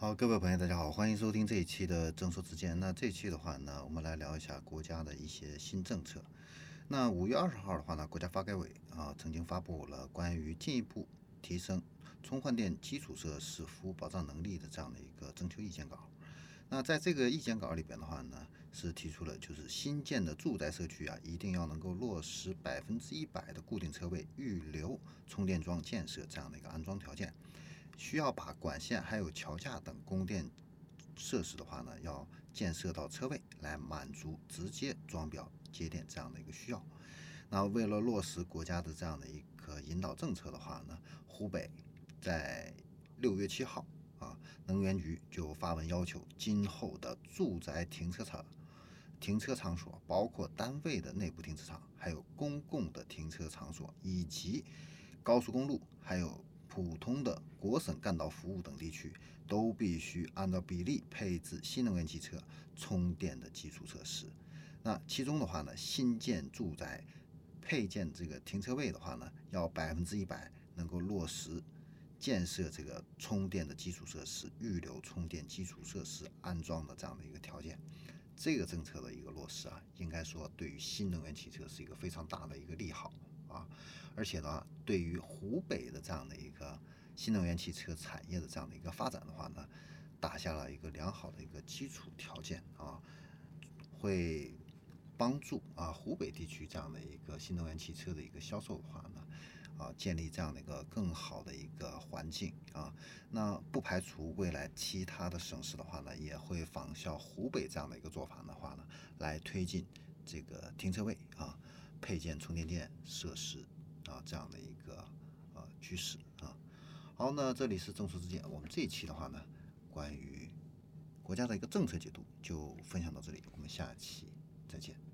好，各位朋友，大家好，欢迎收听这一期的正说之见。那这一期的话呢，我们来聊一下国家的一些新政策。那五月二十号的话呢，国家发改委啊曾经发布了关于进一步提升充换电基础设施服务保障能力的这样的一个征求意见稿。那在这个意见稿里边的话呢，是提出了就是新建的住宅社区啊，一定要能够落实百分之一百的固定车位预留充电桩建设这样的一个安装条件。需要把管线还有桥架等供电设施的话呢，要建设到车位来满足直接装表接电这样的一个需要。那为了落实国家的这样的一个引导政策的话呢，湖北在六月七号啊，能源局就发文要求，今后的住宅停车场、停车场所，包括单位的内部停车场，还有公共的停车场所，以及高速公路，还有。普通的国省干道服务等地区都必须按照比例配置新能源汽车充电的基础设施。那其中的话呢，新建住宅配建这个停车位的话呢，要百分之一百能够落实建设这个充电的基础设施、预留充电基础设施安装的这样的一个条件。这个政策的一个落实啊，应该说对于新能源汽车是一个非常大的一个利好。啊，而且呢，对于湖北的这样的一个新能源汽车产业的这样的一个发展的话呢，打下了一个良好的一个基础条件啊，会帮助啊湖北地区这样的一个新能源汽车的一个销售的话呢，啊建立这样的一个更好的一个环境啊，那不排除未来其他的省市的话呢，也会仿效湖北这样的一个做法的话呢，来推进这个停车位啊。配件充电电设施啊，这样的一个呃趋势啊。好，那这里是正说之见，我们这一期的话呢，关于国家的一个政策解读就分享到这里，我们下期再见。